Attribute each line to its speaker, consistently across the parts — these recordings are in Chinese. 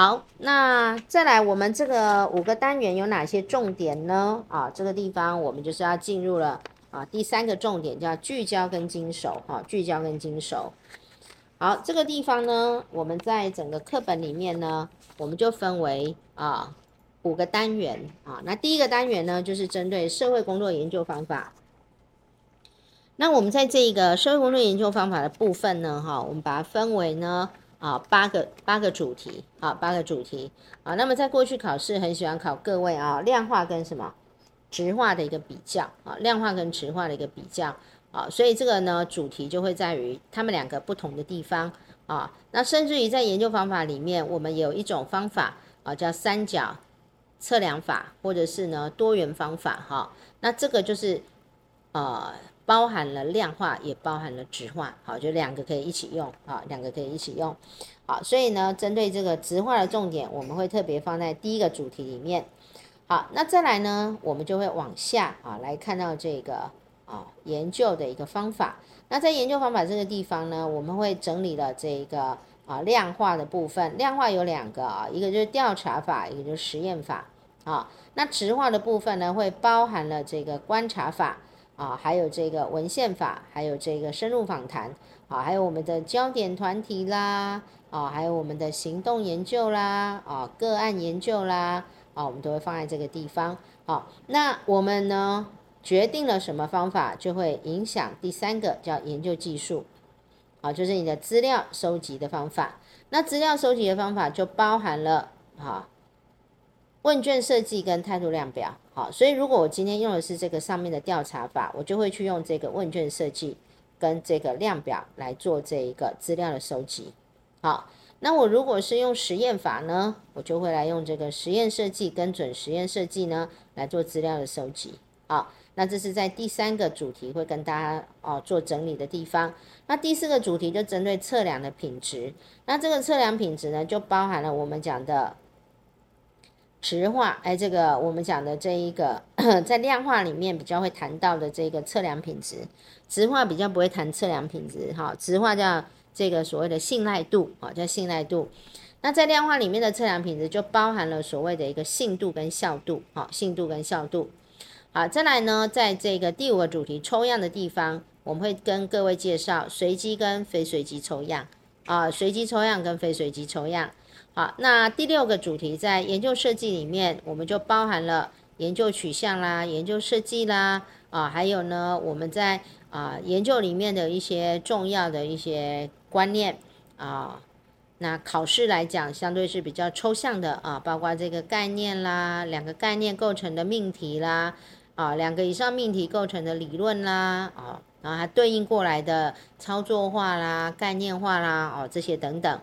Speaker 1: 好，那再来，我们这个五个单元有哪些重点呢？啊，这个地方我们就是要进入了啊，第三个重点叫聚焦跟精熟，哈、聚焦跟精熟。好，这个地方呢，我们在整个课本里面呢，我们就分为啊五个单元啊。那第一个单元呢，就是针对社会工作研究方法。那我们在这个社会工作研究方法的部分呢，哈，我们把它分为呢啊八个八个主题啊八个主题啊。那么在过去考试很喜欢考各位啊量化跟什么质化的一个比较啊，量化跟质化的一个比较。啊，所以这个呢，主题就会在于他们两个不同的地方啊。那甚至于在研究方法里面，我们有一种方法啊，叫三角测量法，或者是呢多元方法哈、那这个就是呃，包含了量化，也包含了质化，好，就两个可以一起用啊，两个可以一起用。好，所以呢，针对这个质化的重点，我们会特别放在第一个主题里面。好，那再来呢，我们就会往下啊来看到这个。啊，研究的一个方法。那在研究方法这个地方呢，我们会整理了这个啊量化的部分。量化有两个啊，一个就是调查法，一个就是实验法。啊，那质化的部分呢，会包含了这个观察法啊，还有这个文献法，还有这个深入访谈啊，还有我们的焦点团体啦啊，还有我们的行动研究啦啊，个案研究啦啊，我们都会放在这个地方。好，那我们呢，决定了什么方法，就会影响第三个叫研究技术，啊，就是你的资料收集的方法。那资料收集的方法就包含了哈问卷设计跟态度量表。好，所以如果我今天用的是这个上面的调查法，我就会去用这个问卷设计跟这个量表来做这一个资料的收集。好，那我如果是用实验法呢，我就会来用这个实验设计跟准实验设计呢来做资料的收集。好。那这是在第三个主题会跟大家哦做整理的地方。那第四个主题就针对测量的品质。那这个测量品质呢，就包含了我们讲的质化，哎，这个我们讲的这一个 在量化里面比较会谈到的这个测量品质，质化比较不会谈测量品质哈。质化叫这个所谓的信赖度啊，叫信赖度。那在量化里面的测量品质就包含了所谓的一个信度跟效度，好，信度跟效度。好，再来呢，在这个第五个主题抽样的地方，我们会跟各位介绍随机跟非随机抽样啊，随机抽样跟非随机抽样。好，那第六个主题在研究设计里面，我们就包含了研究取向啦、研究设计啦啊，还有呢，我们在啊研究里面的一些重要的一些观念啊。那考试来讲，相对是比较抽象的啊，包括这个概念啦，两个概念构成的命题啦。啊，两个以上命题构成的理论啦，啊，然后它对应过来的操作化啦、概念化啦，哦，这些等等。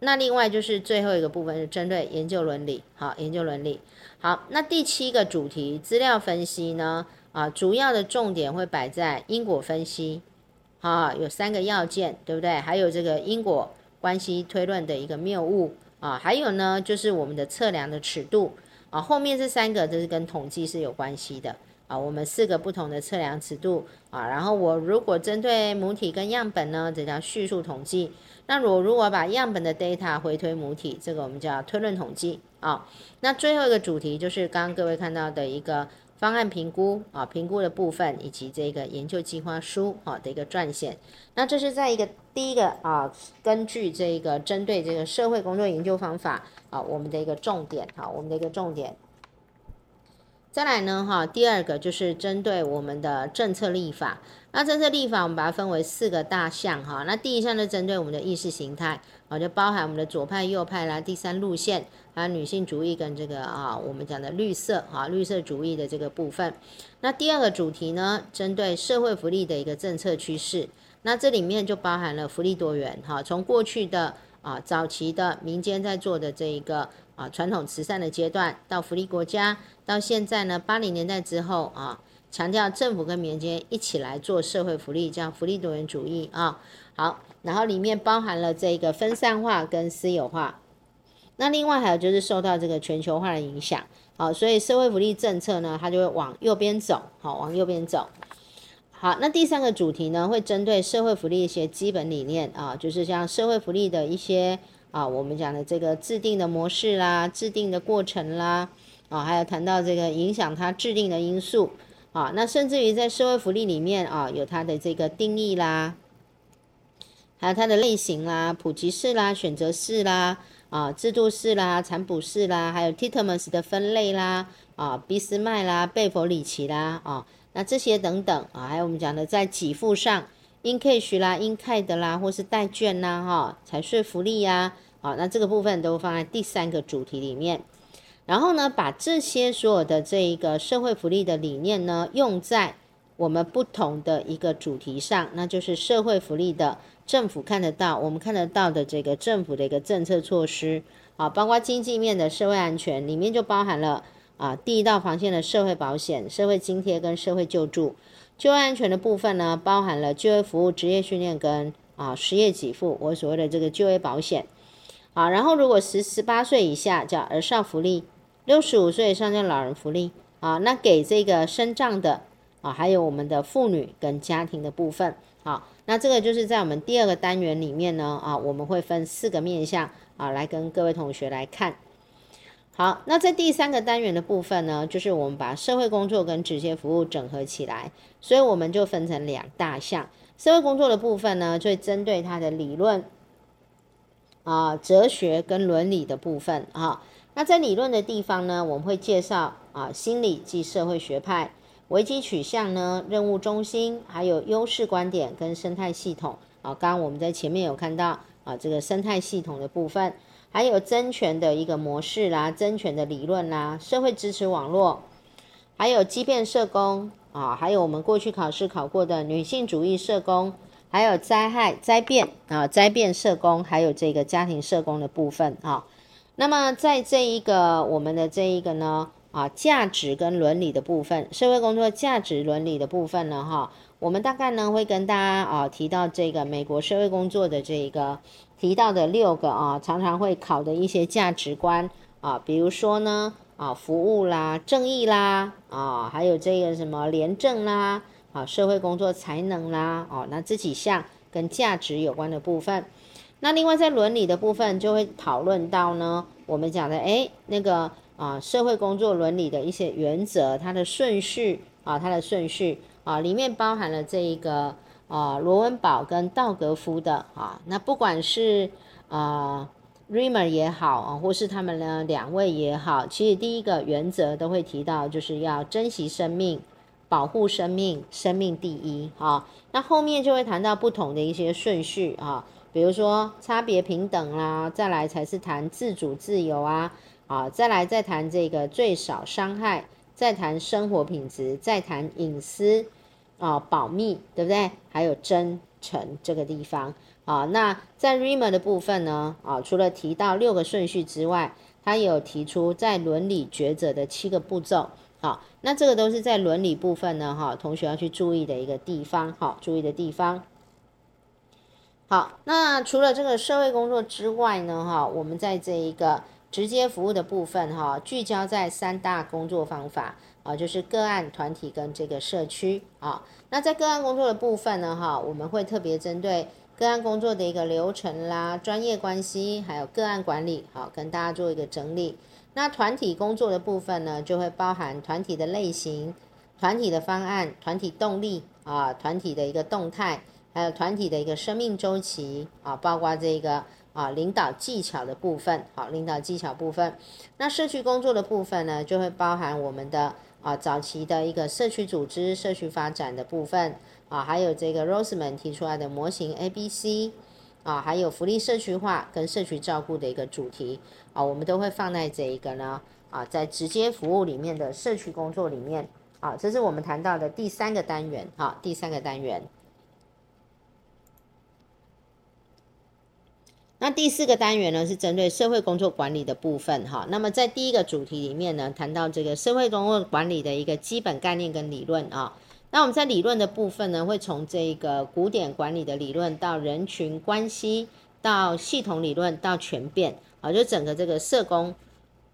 Speaker 1: 那另外就是最后一个部分是针对研究伦理，好，研究伦理。好，那第七个主题资料分析呢，啊，主要的重点会摆在因果分析，啊，有三个要件，对不对？还有这个因果关系推论的一个谬误，啊，还有呢就是我们的测量的尺度。啊，后面这三个都是跟统计是有关系的啊。我们四个不同的测量尺度啊，然后我如果针对母体跟样本呢，这叫叙述统计。那我如果把样本的 data 回推母体，这个我们叫推论统计啊。那最后一个主题就是刚刚各位看到的一个方案评估啊，评估的部分以及这个研究计划书啊的一个撰写。那这是在一个第一个啊，根据这个针对这个社会工作研究方法。啊，我们的一个重点，啊，我们的一个重点。再来呢，哈，第二个就是针对我们的政策立法。那政策立法，我们把它分为四个大项，哈。那第一项就针对我们的意识形态，啊，就包含我们的左派、右派啦，第三路线，还有女性主义跟这个啊，我们讲的绿色，哈，绿色主义的这个部分。那第二个主题呢，针对社会福利的一个政策趋势。那这里面就包含了福利多元，哈，从过去的。啊，早期的民间在做的这一个啊传统慈善的阶段，到福利国家，到现在呢，八零年代之后啊，强调政府跟民间一起来做社会福利，叫福利多元主义啊。好，然后里面包含了这个分散化跟私有化。那另外还有就是受到这个全球化的影响，好，所以社会福利政策呢，它就会往右边走，好，往右边走。好，那第三个主题呢，会针对社会福利一些基本理念啊，就是像社会福利的一些啊，我们讲的这个制定的模式啦，制定的过程啦，啊，还有谈到这个影响它制定的因素，啊，那甚至于在社会福利里面啊，有它的这个定义啦，还有它的类型啦，普及式啦，选择式啦，啊，制度式啦，产补式啦，还有 Titmus 的分类啦，啊，俾斯麦啦，贝弗里奇啦，啊，那这些等等啊，还有我们讲的在给付上。in cash 啦，in kind 啦，或是代券呐，哈，财税福利呀，好，那这个部分都放在第三个主题里面。然后呢，把这些所有的这一个社会福利的理念呢，用在我们不同的一个主题上，那就是社会福利的政府看得到，我们看得到的这个政府的一个政策措施啊，包括经济面的社会安全里面就包含了啊，第一道防线的社会保险、社会津贴跟社会救助。就业安全的部分呢，包含了就业服务、职业训练跟啊失业给付，我所谓的这个就业保险。啊，然后如果十十八岁以下叫儿少福利，六十五岁以上叫老人福利。啊，那给这个身障的啊，还有我们的妇女跟家庭的部分。好，那这个就是在我们第二个单元里面呢，啊，我们会分四个面向啊，来跟各位同学来看。好，那在第三个单元的部分呢，就是我们把社会工作跟职业服务整合起来，所以我们就分成两大项。社会工作的部分呢，就会针对它的理论啊、哲学跟伦理的部分啊。那在理论的地方呢，我们会介绍啊心理及社会学派、危机取向呢、任务中心，还有优势观点跟生态系统啊。刚刚我们在前面有看到啊，这个生态系统的部分。还有争权的一个模式啦，争权的理论啦，社会支持网络，还有畸变社工啊，还有我们过去考试考过的女性主义社工，还有灾害灾变啊，灾变社工，还有这个家庭社工的部分啊。那么在这一个我们的这一个呢啊，价值跟伦理的部分，社会工作价值伦理的部分呢哈，我们大概呢会跟大家啊提到这个美国社会工作的这一个。提到的六个啊，常常会考的一些价值观啊，比如说呢啊，服务啦、正义啦啊，还有这个什么廉政啦啊，社会工作才能啦哦、那这几项跟价值有关的部分。那另外在伦理的部分就会讨论到呢，我们讲的诶那个啊，社会工作伦理的一些原则，它的顺序啊，它的顺序啊，里面包含了这一个。啊，罗文堡跟道格夫的啊，那不管是啊 Rimer 也好啊，或是他们呢两位也好，其实第一个原则都会提到，就是要珍惜生命，保护生命，生命第一啊。那后面就会谈到不同的一些顺序啊，比如说差别平等啦，再来才是谈自主自由啊，啊，再来再谈这个最少伤害，再谈生活品质，再谈隐私。啊，保密对不对？还有真诚这个地方啊，那在 Reimer 的部分呢啊，除了提到六个顺序之外，他也有提出在伦理抉择的七个步骤。好，那这个都是在伦理部分呢哈，同学要去注意的一个地方。好，注意的地方。好，那除了这个社会工作之外呢哈，我们在这一个直接服务的部分哈，聚焦在三大工作方法。啊，就是个案、团体跟这个社区啊。那在个案工作的部分呢，哈，我们会特别针对个案工作的一个流程啦、专业关系，还有个案管理，好，跟大家做一个整理。那团体工作的部分呢，就会包含团体的类型、团体的方案、团体动力啊、团体的一个动态，还有团体的一个生命周期啊，包括这个啊领导技巧的部分，好，领导技巧部分。那社区工作的部分呢，就会包含我们的。啊，早期的一个社区组织、社区发展的部分啊，还有这个 Roseman 提出来的模型 ABC 啊，还有福利社区化跟社区照顾的一个主题啊，我们都会放在这一个呢啊，在直接服务里面的社区工作里面啊，这是我们谈到的第三个单元啊，第三个单元。那第四个单元呢，是针对社会工作管理的部分哈。那么在第一个主题里面呢，谈到这个社会工作管理的一个基本概念跟理论啊。那我们在理论的部分呢，会从这个古典管理的理论到人群关系，到系统理论，到全变啊，就整个这个社工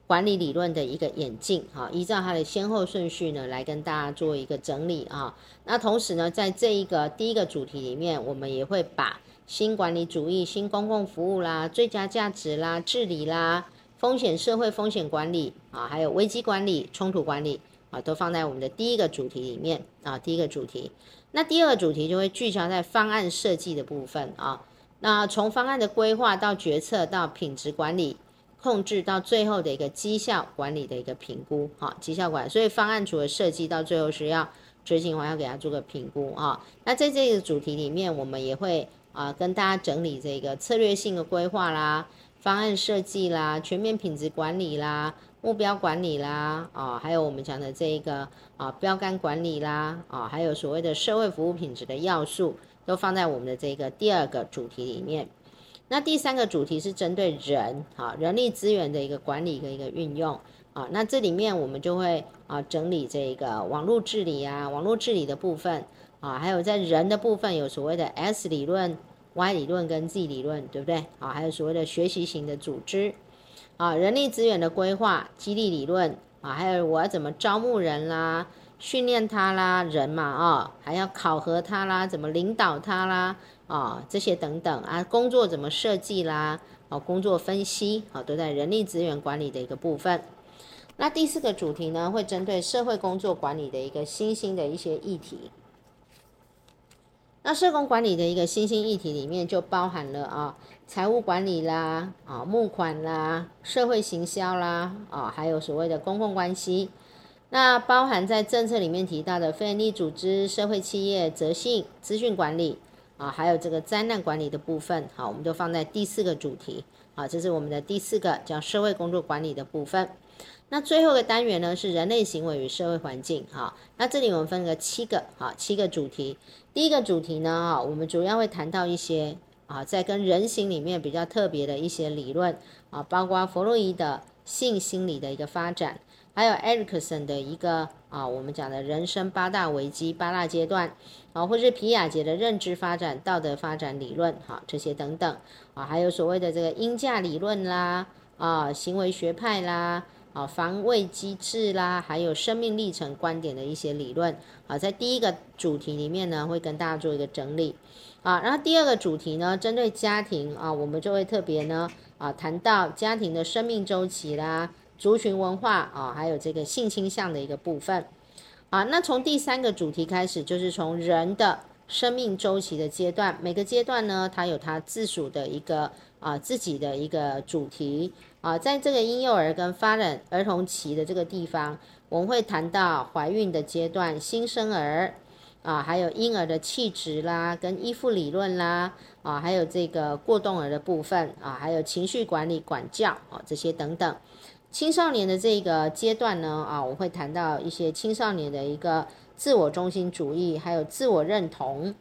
Speaker 1: 管理理论的一个演进哈。依照它的先后顺序呢，来跟大家做一个整理啊。那同时呢，在这一个第一个主题里面，我们也会把新管理主义、新公共服务啦、最佳价值啦、治理啦、风险社会风险管理啊，还有危机管理、冲突管理啊，都放在我们的第一个主题里面啊。第一个主题，那第二个主题就会聚焦在方案设计的部分啊。那从方案的规划到决策到品质管理控制到最后的一个绩效管理的一个评估啊，绩效管。所以方案除了设计，到最后是要执行完要给他做个评估啊。那在这个主题里面，我们也会。啊，跟大家整理这个策略性的规划啦、方案设计啦、全面品质管理啦、目标管理啦，啊，还有我们讲的这一个啊标杆管理啦，啊，还有所谓的社会服务品质的要素，都放在我们的这个第二个主题里面。那第三个主题是针对人啊人力资源的一个管理的一个运用啊，那这里面我们就会啊整理这个网络治理啊，网络治理的部分。啊，还有在人的部分有所谓的 S 理论、Y 理论跟 Z 理论，对不对？啊，还有所谓的学习型的组织，啊，人力资源的规划、激励理论，啊，还有我要怎么招募人啦、训练他啦，人嘛，啊，还要考核他啦，怎么领导他啦，啊，这些等等啊，工作怎么设计啦，啊，工作分析，啊，都在人力资源管理的一个部分。那第四个主题呢，会针对社会工作管理的一个新兴的一些议题。那社工管理的一个新兴议题里面就包含了啊，财务管理啦，啊，募款啦，社会行销啦，啊，还有所谓的公共关系。那包含在政策里面提到的非营利组织、社会企业、责信、资讯管理啊，还有这个灾难管理的部分，好，我们就放在第四个主题啊，这是我们的第四个叫社会工作管理的部分。那最后一个单元呢，是人类行为与社会环境哈。那这里我们分个七个哈，七个主题。第一个主题呢哈，我们主要会谈到一些啊，在跟人形里面比较特别的一些理论啊，包括弗洛伊的性心理的一个发展，还有艾里克森的一个啊，我们讲的人生八大危机八大阶段啊，或是皮亚杰的认知发展、道德发展理论哈，这些等等啊，还有所谓的这个因价理论啦啊，行为学派啦。啊，防卫机制啦，还有生命历程观点的一些理论啊，在第一个主题里面呢，会跟大家做一个整理啊。然后第二个主题呢，针对家庭啊，我们就会特别呢啊谈到家庭的生命周期啦、族群文化啊，还有这个性倾向的一个部分啊。那从第三个主题开始，就是从人的生命周期的阶段，每个阶段呢，它有它自属的一个啊自己的一个主题。啊，在这个婴幼儿跟发展儿童期的这个地方，我们会谈到怀孕的阶段、新生儿啊，还有婴儿的气质啦、跟依附理论啦啊，还有这个过动儿的部分啊，还有情绪管理、管教啊这些等等。青少年的这个阶段呢啊，我会谈到一些青少年的一个自我中心主义，还有自我认同，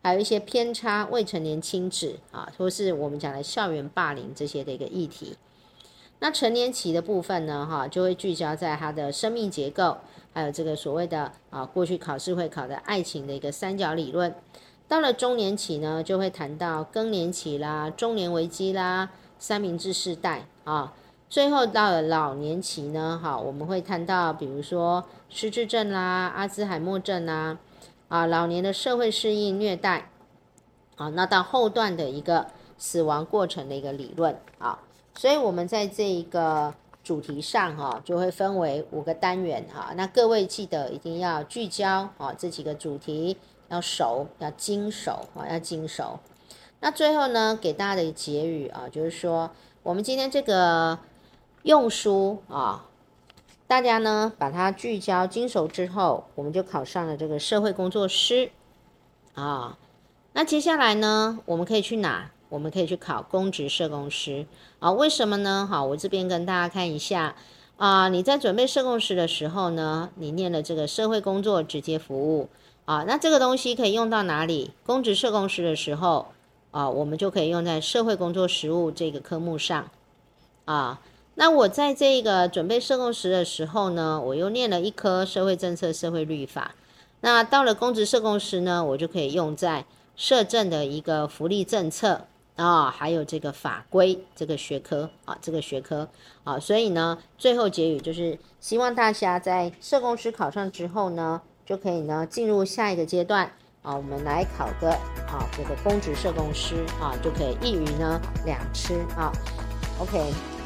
Speaker 1: 还有一些偏差、未成年亲子啊，或是我们讲的校园霸凌这些的一个议题。那成年期的部分呢，哈，就会聚焦在他的生命结构，还有这个所谓的啊，过去考试会考的爱情的一个三角理论。到了中年期呢，就会谈到更年期啦、中年危机啦、三明治世代啊。最后到了老年期呢，哈，我们会谈到比如说失智症啦、阿兹海默症啦，啊，老年的社会适应虐待，啊，那到后段的一个死亡过程的一个理论啊。所以，我们在这一个主题上，哈，就会分为五个单元，哈。那各位记得一定要聚焦，啊，这几个主题要熟，要精熟，啊，要精熟。那最后呢，给大家的结语啊，就是说，我们今天这个用书啊，大家呢把它聚焦精熟之后，我们就考上了这个社会工作师，啊。那接下来呢，我们可以去哪？我们可以去考公职社工师啊？为什么呢？好，我这边跟大家看一下啊。你在准备社工师的时候呢，你念了这个社会工作直接服务啊，那这个东西可以用到哪里？公职社工师的时候啊，我们就可以用在社会工作实务这个科目上啊。那我在这个准备社工师的时候呢，我又念了一科社会政策社会律法。那到了公职社工师呢，我就可以用在社政的一个福利政策。啊、还有这个法规这个学科啊，这个学科啊，所以呢，最后结语就是希望大家在社工师考上之后呢，就可以呢进入下一个阶段啊，我们来考个啊，这个公职社工师啊，就可以一鱼呢两吃啊。OK。